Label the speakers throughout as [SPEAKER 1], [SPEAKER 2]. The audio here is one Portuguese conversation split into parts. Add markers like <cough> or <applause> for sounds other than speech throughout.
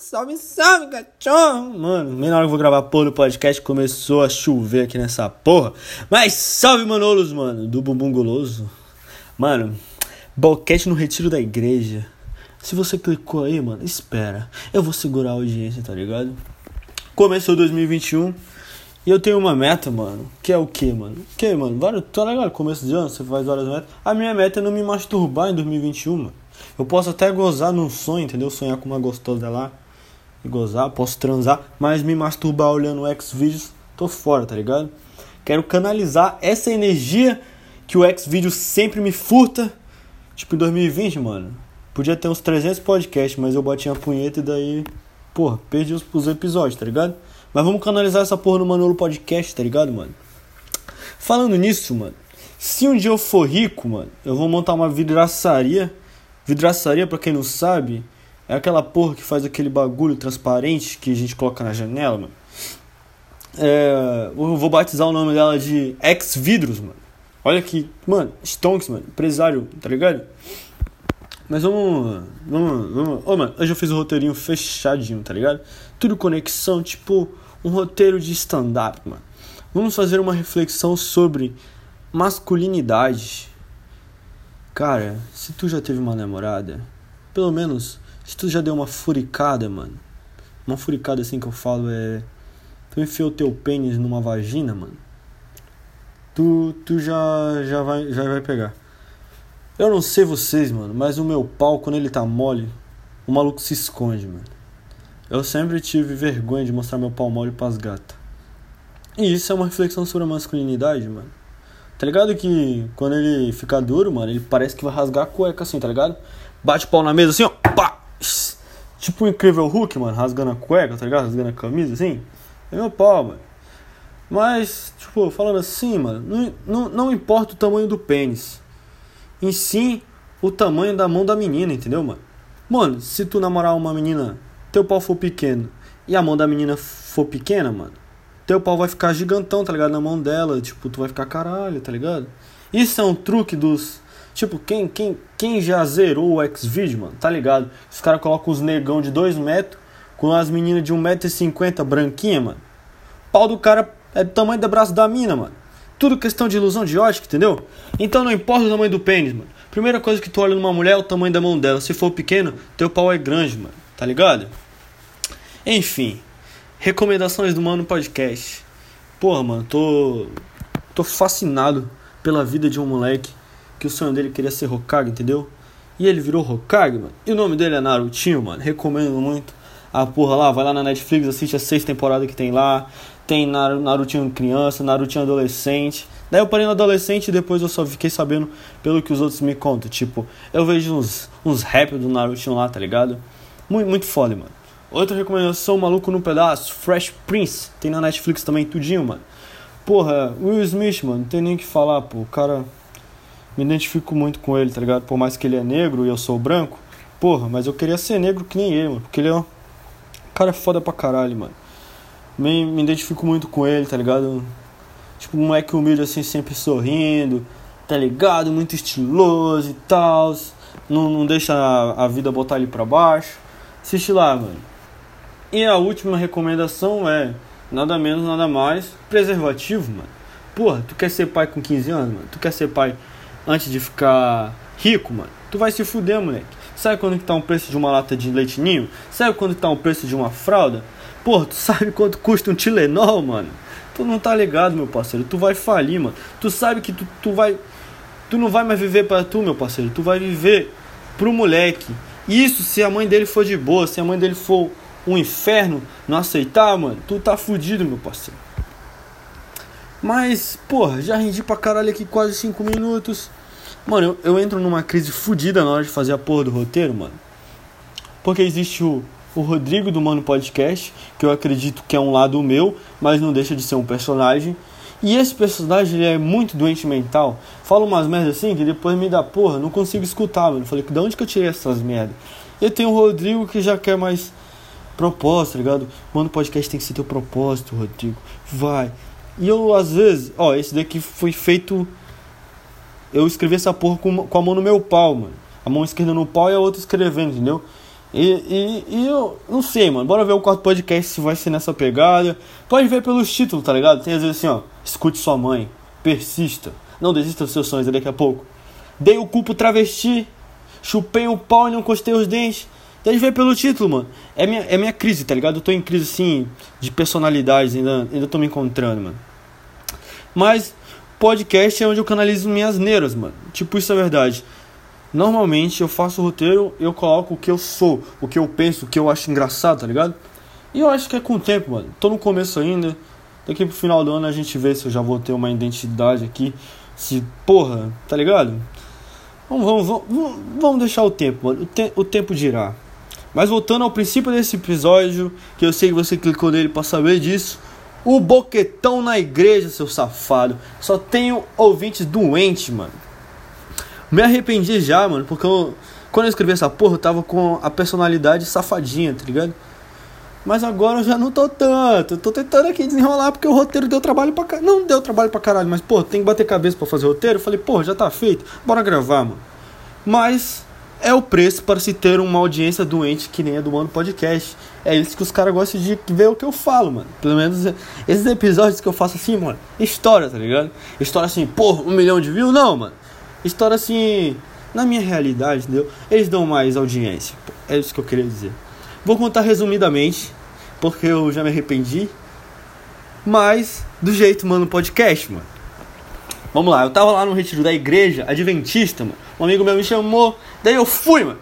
[SPEAKER 1] salve, salve, cachorro! Mano, meia hora que eu vou gravar porra do podcast, começou a chover aqui nessa porra. Mas salve, Manolos, mano, do Bumbum Goloso. Mano, boquete no retiro da igreja. Se você clicou aí, mano, espera. Eu vou segurar a audiência, tá ligado? Começou 2021 e eu tenho uma meta, mano. Que é o que, mano? Que, mano? Vários, tá legal? Começo de ano, você faz várias metas. A minha meta é não me masturbar em 2021, mano. Eu posso até gozar num sonho, entendeu? Sonhar com uma gostosa lá e gozar, posso transar, mas me masturbar olhando X-Videos, tô fora, tá ligado? Quero canalizar essa energia que o X-Video sempre me furta. Tipo, em 2020, mano, podia ter uns 300 podcasts, mas eu bati a punheta e daí, porra, perdi os, os episódios, tá ligado? Mas vamos canalizar essa porra no Manolo Podcast, tá ligado, mano? Falando nisso, mano, se um dia eu for rico, mano, eu vou montar uma vidraçaria Vidraçaria, para quem não sabe, é aquela porra que faz aquele bagulho transparente que a gente coloca na janela, mano. É, eu vou batizar o nome dela de Ex Vidros, mano. Olha que, mano, Stonks, mano, empresário, tá ligado? Mas vamos, vamos, vamos. Ô, mano, eu já fiz o roteirinho fechadinho, tá ligado? Tudo conexão, tipo um roteiro de stand-up, mano. Vamos fazer uma reflexão sobre masculinidade Cara, se tu já teve uma namorada, pelo menos se tu já deu uma furicada, mano. Uma furicada assim que eu falo é. Tu enfiou teu pênis numa vagina, mano. Tu, tu já, já, vai, já vai pegar. Eu não sei vocês, mano, mas o meu pau, quando ele tá mole, o maluco se esconde, mano. Eu sempre tive vergonha de mostrar meu pau mole pras gatas. E isso é uma reflexão sobre a masculinidade, mano. Tá ligado que quando ele fica duro, mano, ele parece que vai rasgar a cueca assim, tá ligado? Bate o pau na mesa assim, ó. Pá! Tipo o incrível Hulk, mano, rasgando a cueca, tá ligado? Rasgando a camisa assim. É meu pau, mano. Mas, tipo, falando assim, mano, não, não, não importa o tamanho do pênis. Em si, o tamanho da mão da menina, entendeu, mano? Mano, se tu namorar uma menina, teu pau for pequeno e a mão da menina for pequena, mano, teu pau vai ficar gigantão, tá ligado? Na mão dela, tipo, tu vai ficar caralho, tá ligado? Isso é um truque dos. Tipo, quem, quem, quem já zerou o X-Video, mano, tá ligado? Os caras colocam os negão de 2 metros com as meninas de 1,50m branquinha, mano. Pau do cara é do tamanho do braço da mina, mano. Tudo questão de ilusão de ótica, entendeu? Então não importa o tamanho do pênis, mano. Primeira coisa que tu olha numa mulher é o tamanho da mão dela. Se for pequeno, teu pau é grande, mano. Tá ligado? Enfim. Recomendações do Mano Podcast. Porra, mano, tô. tô fascinado pela vida de um moleque que o sonho dele queria ser Hokage, entendeu? E ele virou Hokage, mano. E o nome dele é Narutinho, mano. Recomendo muito. A porra lá, vai lá na Netflix, assiste as seis temporadas que tem lá. Tem Narutinho criança, Narutinho adolescente. Daí eu parei no adolescente e depois eu só fiquei sabendo pelo que os outros me contam. Tipo, eu vejo uns, uns rap do Narutinho lá, tá ligado? Muito, muito foda, mano. Outra recomendação, Maluco no Pedaço, Fresh Prince, tem na Netflix também, tudinho, mano. Porra, Will Smith, mano, não tem nem o que falar, pô. O cara. Me identifico muito com ele, tá ligado? Por mais que ele é negro e eu sou branco. Porra, mas eu queria ser negro que nem ele, mano. Porque ele é um. cara foda pra caralho, mano. Me, me identifico muito com ele, tá ligado? Tipo, um moleque humilde assim, sempre sorrindo, tá ligado? Muito estiloso e tal. Não, não deixa a, a vida botar ele pra baixo. Assiste lá, mano. E a última recomendação é, nada menos, nada mais, preservativo, mano. Porra, tu quer ser pai com 15 anos, mano? Tu quer ser pai antes de ficar rico, mano? Tu vai se fuder, moleque. Sabe quando que tá o preço de uma lata de leite ninho? Sabe quando que tá o preço de uma fralda? Porra, tu <laughs> sabe quanto custa um Tilenol, mano? Tu não tá ligado, meu parceiro. Tu vai falir, mano. Tu sabe que tu, tu vai... Tu não vai mais viver para tu, meu parceiro. Tu vai viver pro moleque. Isso se a mãe dele for de boa, se a mãe dele for um inferno, não aceitar, mano, tu tá fudido, meu parceiro. Mas, porra, já rendi pra caralho aqui quase 5 minutos. Mano, eu, eu, entro numa crise fudida na hora de fazer a porra do roteiro, mano. Porque existe o, o Rodrigo do Mano Podcast, que eu acredito que é um lado meu, mas não deixa de ser um personagem. E esse personagem ele é muito doente mental. Fala umas merdas assim que depois me dá porra, não consigo escutar, mano. Falei, de onde que eu tirei essas merdas? E tem o Rodrigo que já quer mais propósito, tá ligado? Mano, podcast tem que ser teu propósito, Rodrigo. Vai. E eu, às vezes, ó, esse daqui foi feito. Eu escrevi essa porra com, com a mão no meu pau, mano. A mão esquerda no pau e a outra escrevendo, entendeu? E, e, e, eu não sei, mano. Bora ver o quarto podcast se vai ser nessa pegada. Pode ver pelos títulos, tá ligado? Tem às vezes assim, ó. Escute sua mãe. Persista. Não desista dos seus sonhos daqui a pouco. Dei o cu pro travesti. Chupei o pau e não encostei os dentes. Pode ver pelo título, mano. É minha, é minha crise, tá ligado? Eu tô em crise, assim, de personalidades. Ainda, ainda tô me encontrando, mano. Mas podcast é onde eu canalizo minhas neiras, mano. Tipo, isso é verdade. Normalmente eu faço o roteiro, eu coloco o que eu sou, o que eu penso, o que eu acho engraçado, tá ligado? E eu acho que é com o tempo, mano. Tô no começo ainda. Daqui pro final do ano a gente vê se eu já vou ter uma identidade aqui. Se, porra, tá ligado? Vamos, vamos, vamos, vamos deixar o tempo, mano. O, te, o tempo dirá. Mas voltando ao princípio desse episódio, que eu sei que você clicou nele para saber disso. O boquetão na igreja, seu safado. Só tenho ouvintes doentes, mano. Me arrependi já, mano, porque eu, quando eu escrevi essa porra, eu tava com a personalidade safadinha, tá ligado? Mas agora eu já não tô tanto. Eu tô tentando aqui desenrolar porque o roteiro deu trabalho pra caralho. Não deu trabalho pra caralho, mas, pô, tem que bater cabeça pra fazer roteiro. Eu falei, pô, já tá feito. Bora gravar, mano. Mas é o preço para se ter uma audiência doente que nem a do Mano Podcast. É isso que os caras gostam de ver o que eu falo, mano. Pelo menos esses episódios que eu faço assim, mano. História, tá ligado? História assim, porra, um milhão de views? Não, mano. História assim, na minha realidade, entendeu? Eles dão mais audiência. É isso que eu queria dizer. Vou contar resumidamente, porque eu já me arrependi. Mas, do jeito, mano, podcast, mano. Vamos lá, eu tava lá no retiro da igreja adventista, mano. Um amigo meu me chamou, daí eu fui, mano.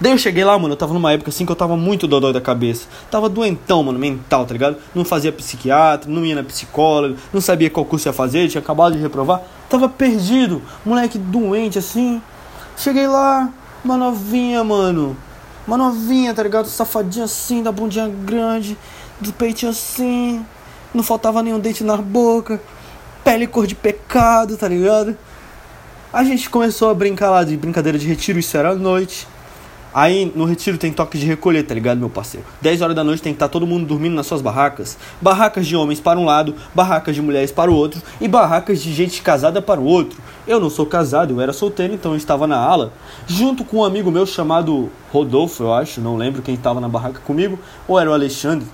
[SPEAKER 1] Daí eu cheguei lá, mano, eu tava numa época assim que eu tava muito dodói da cabeça. Tava doentão, mano, mental, tá ligado? Não fazia psiquiatra, não ia na psicóloga, não sabia qual curso ia fazer, tinha acabado de reprovar. Tava perdido, moleque doente assim. Cheguei lá, uma novinha, mano. Uma novinha, tá ligado? Safadinha assim, da bundinha grande, do peitinho assim. Não faltava nenhum dente na boca. Pele cor de pecado, tá ligado? A gente começou a brincar lá de brincadeira de retiro, isso era à noite. Aí no retiro tem toque de recolher, tá ligado, meu parceiro? 10 horas da noite tem que estar tá todo mundo dormindo nas suas barracas. Barracas de homens para um lado, barracas de mulheres para o outro e barracas de gente casada para o outro. Eu não sou casado, eu era solteiro, então eu estava na ala, junto com um amigo meu chamado Rodolfo, eu acho, não lembro quem estava na barraca comigo, ou era o Alexandre.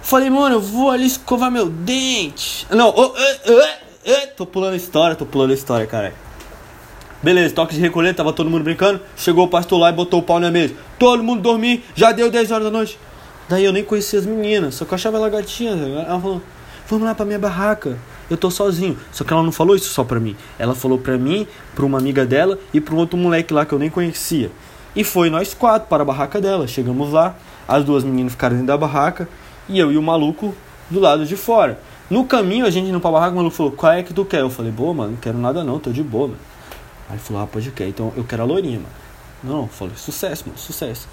[SPEAKER 1] Falei, mano, eu vou ali escovar meu dente. Não, oh, uh, uh, tô pulando história, tô pulando história, caralho. Beleza, toque de recolher, tava todo mundo brincando. Chegou o pastor lá e botou o pau na mesa. Todo mundo dormir, já deu 10 horas da noite. Daí eu nem conhecia as meninas, só que eu achava ela gatinha. Ela falou: Vamos lá pra minha barraca. Eu tô sozinho. Só que ela não falou isso só pra mim. Ela falou pra mim, pra uma amiga dela e pra um outro moleque lá que eu nem conhecia. E foi nós quatro para a barraca dela. Chegamos lá, as duas meninas ficaram dentro da barraca e eu e o maluco do lado de fora. No caminho, a gente indo pra barraca, o maluco falou: Qual é que tu quer? Eu falei: Boa, mano, não quero nada não, tô de boa, mano. Aí ele falou, ah, pode crer, então eu quero a loirinha, mano. Não, não, falei, sucesso, mano, sucesso.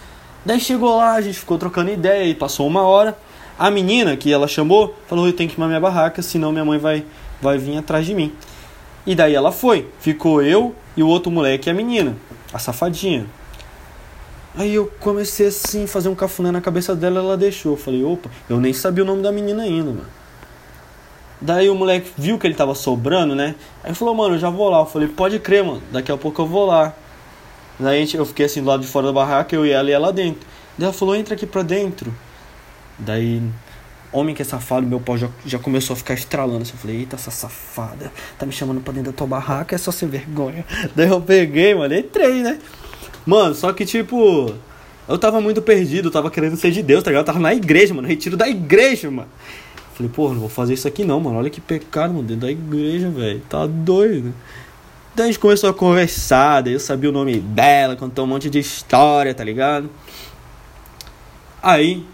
[SPEAKER 1] Daí chegou lá, a gente ficou trocando ideia e passou uma hora. A menina que ela chamou falou, eu tenho que ir na minha barraca, senão minha mãe vai, vai vir atrás de mim. E daí ela foi. Ficou eu e o outro moleque e a menina, a safadinha. Aí eu comecei assim, fazer um cafuné na cabeça dela, ela deixou. Eu falei, opa, eu nem sabia o nome da menina ainda, mano. Daí o moleque viu que ele tava sobrando, né? Aí falou, mano, eu já vou lá. Eu falei, pode crer, mano, daqui a pouco eu vou lá. Daí eu fiquei assim do lado de fora da barraca, eu e ela e ela dentro. Daí ela falou, entra aqui pra dentro. Daí, homem que é safado, meu pau já, já começou a ficar estralando. Assim, eu falei, eita, essa safada, tá me chamando pra dentro da tua barraca, é só sem vergonha. <laughs> Daí eu peguei, mano, entrei, né? Mano, só que tipo, eu tava muito perdido, eu tava querendo ser de Deus, tá ligado? Eu tava na igreja, mano, retiro da igreja, mano. Falei, pô, não vou fazer isso aqui não, mano. Olha que pecado, mano, dentro da igreja, velho. Tá doido. Daí a gente começou a conversar, daí eu sabia o nome dela, contou um monte de história, tá ligado? Aí.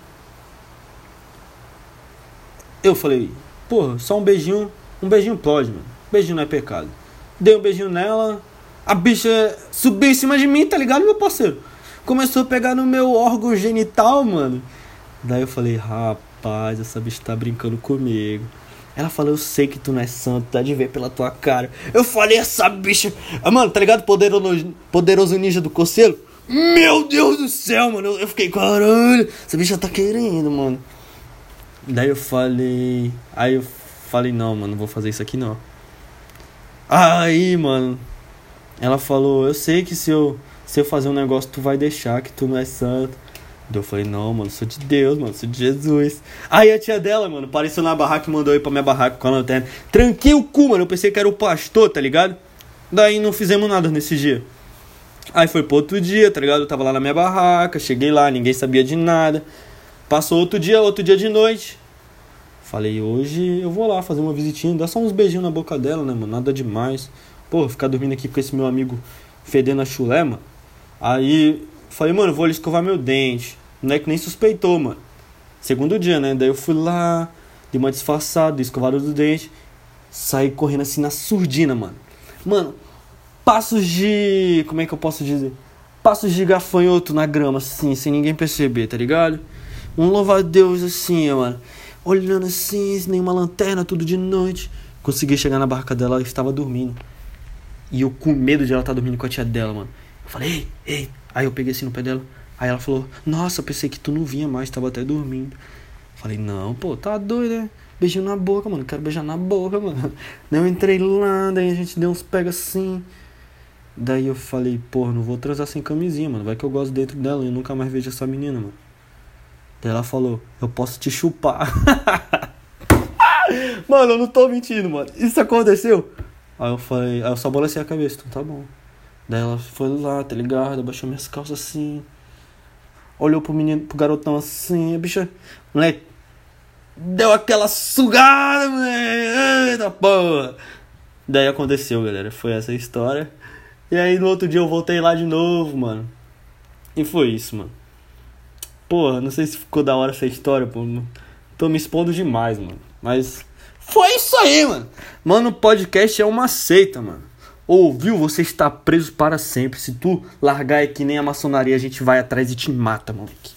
[SPEAKER 1] Eu falei, pô, só um beijinho. Um beijinho pode, mano. Beijinho não é pecado. Dei um beijinho nela. A bicha subiu em cima de mim, tá ligado, meu parceiro? Começou a pegar no meu órgão genital, mano. Daí eu falei, rapaz rapaz, essa bicha tá brincando comigo. Ela falou, eu sei que tu não é santo, dá de ver pela tua cara. Eu falei, essa bicha. Ah, mano, tá ligado? Poderoso, poderoso ninja do Conselho? Meu Deus do céu, mano. Eu, eu fiquei, caralho, essa bicha tá querendo, mano. Daí eu falei. Aí eu falei, não, mano, não vou fazer isso aqui não. Aí, mano. Ela falou, eu sei que se eu se eu fazer um negócio, tu vai deixar que tu não é santo. Eu falei, não, mano, sou de Deus, mano, sou de Jesus. Aí a tia dela, mano, apareceu na barraca e mandou ir pra minha barraca com a lanterna. Tranquei o cu, mano, eu pensei que era o pastor, tá ligado? Daí não fizemos nada nesse dia. Aí foi pro outro dia, tá ligado? Eu tava lá na minha barraca, cheguei lá, ninguém sabia de nada. Passou outro dia, outro dia de noite. Falei, hoje eu vou lá fazer uma visitinha, dar só uns beijinhos na boca dela, né, mano? Nada demais. Pô, ficar dormindo aqui com esse meu amigo fedendo a chulé, mano. Aí falei, mano, vou ali escovar meu dente. Não é que nem suspeitou, mano. Segundo dia, né? Daí eu fui lá, dei uma disfarçada, escovado do dente. Saí correndo assim na surdina, mano. Mano, passos de. Como é que eu posso dizer? Passos de gafanhoto na grama, assim, sem ninguém perceber, tá ligado? Um louva-a-Deus assim, mano. Olhando assim, sem nenhuma lanterna, tudo de noite. Consegui chegar na barca dela, ela estava dormindo. E eu com medo de ela estar tá dormindo com a tia dela, mano. Eu falei, ei, ei. Aí eu peguei assim no pé dela. Aí ela falou, nossa, pensei que tu não vinha mais, tava até dormindo. Falei, não, pô, tá doido, né? Beijinho na boca, mano. Quero beijar na boca, mano. <laughs> Daí eu entrei lá, daí a gente deu uns pega assim. Daí eu falei, pô, não vou transar sem camisinha, mano. Vai que eu gosto dentro dela e eu nunca mais vejo essa menina, mano. Daí ela falou, eu posso te chupar. <laughs> mano, eu não tô mentindo, mano. Isso aconteceu. Aí eu falei, aí eu só balancei a cabeça, então tá bom. Daí ela foi lá, tá ligado? Abaixou minhas calças assim. Olhou pro menino, pro garotão assim, a bicha. Moleque. Deu aquela sugada, moleque. Eita porra. Daí aconteceu, galera. Foi essa história. E aí no outro dia eu voltei lá de novo, mano. E foi isso, mano. Porra, não sei se ficou da hora essa história, pô. Tô me expondo demais, mano. Mas foi isso aí, mano. Mano, o podcast é uma seita, mano. Ouviu? Você está preso para sempre. Se tu largar é que nem a maçonaria, a gente vai atrás e te mata, moleque.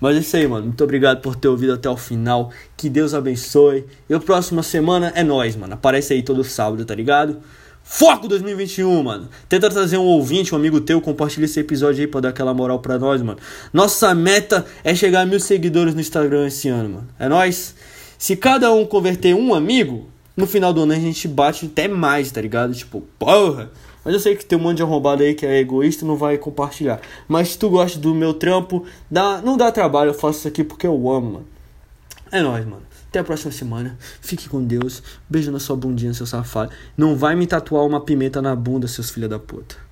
[SPEAKER 1] Mas é isso aí, mano. Muito obrigado por ter ouvido até o final. Que Deus abençoe. E a próxima semana é nós, mano. Aparece aí todo sábado, tá ligado? Foco 2021, mano. Tenta trazer um ouvinte, um amigo teu, compartilha esse episódio aí pra dar aquela moral pra nós, mano. Nossa meta é chegar a mil seguidores no Instagram esse ano, mano. É nós. Se cada um converter um amigo, no final do ano a gente bate até mais, tá ligado? Tipo, porra. Mas eu sei que tem um monte de arrombado aí que é egoísta e não vai compartilhar. Mas se tu gosta do meu trampo, dá, não dá trabalho, eu faço isso aqui porque eu amo, mano. É nóis, mano. Até a próxima semana. Fique com Deus. Beijo na sua bundinha, seu safado. Não vai me tatuar uma pimenta na bunda, seus filha da puta.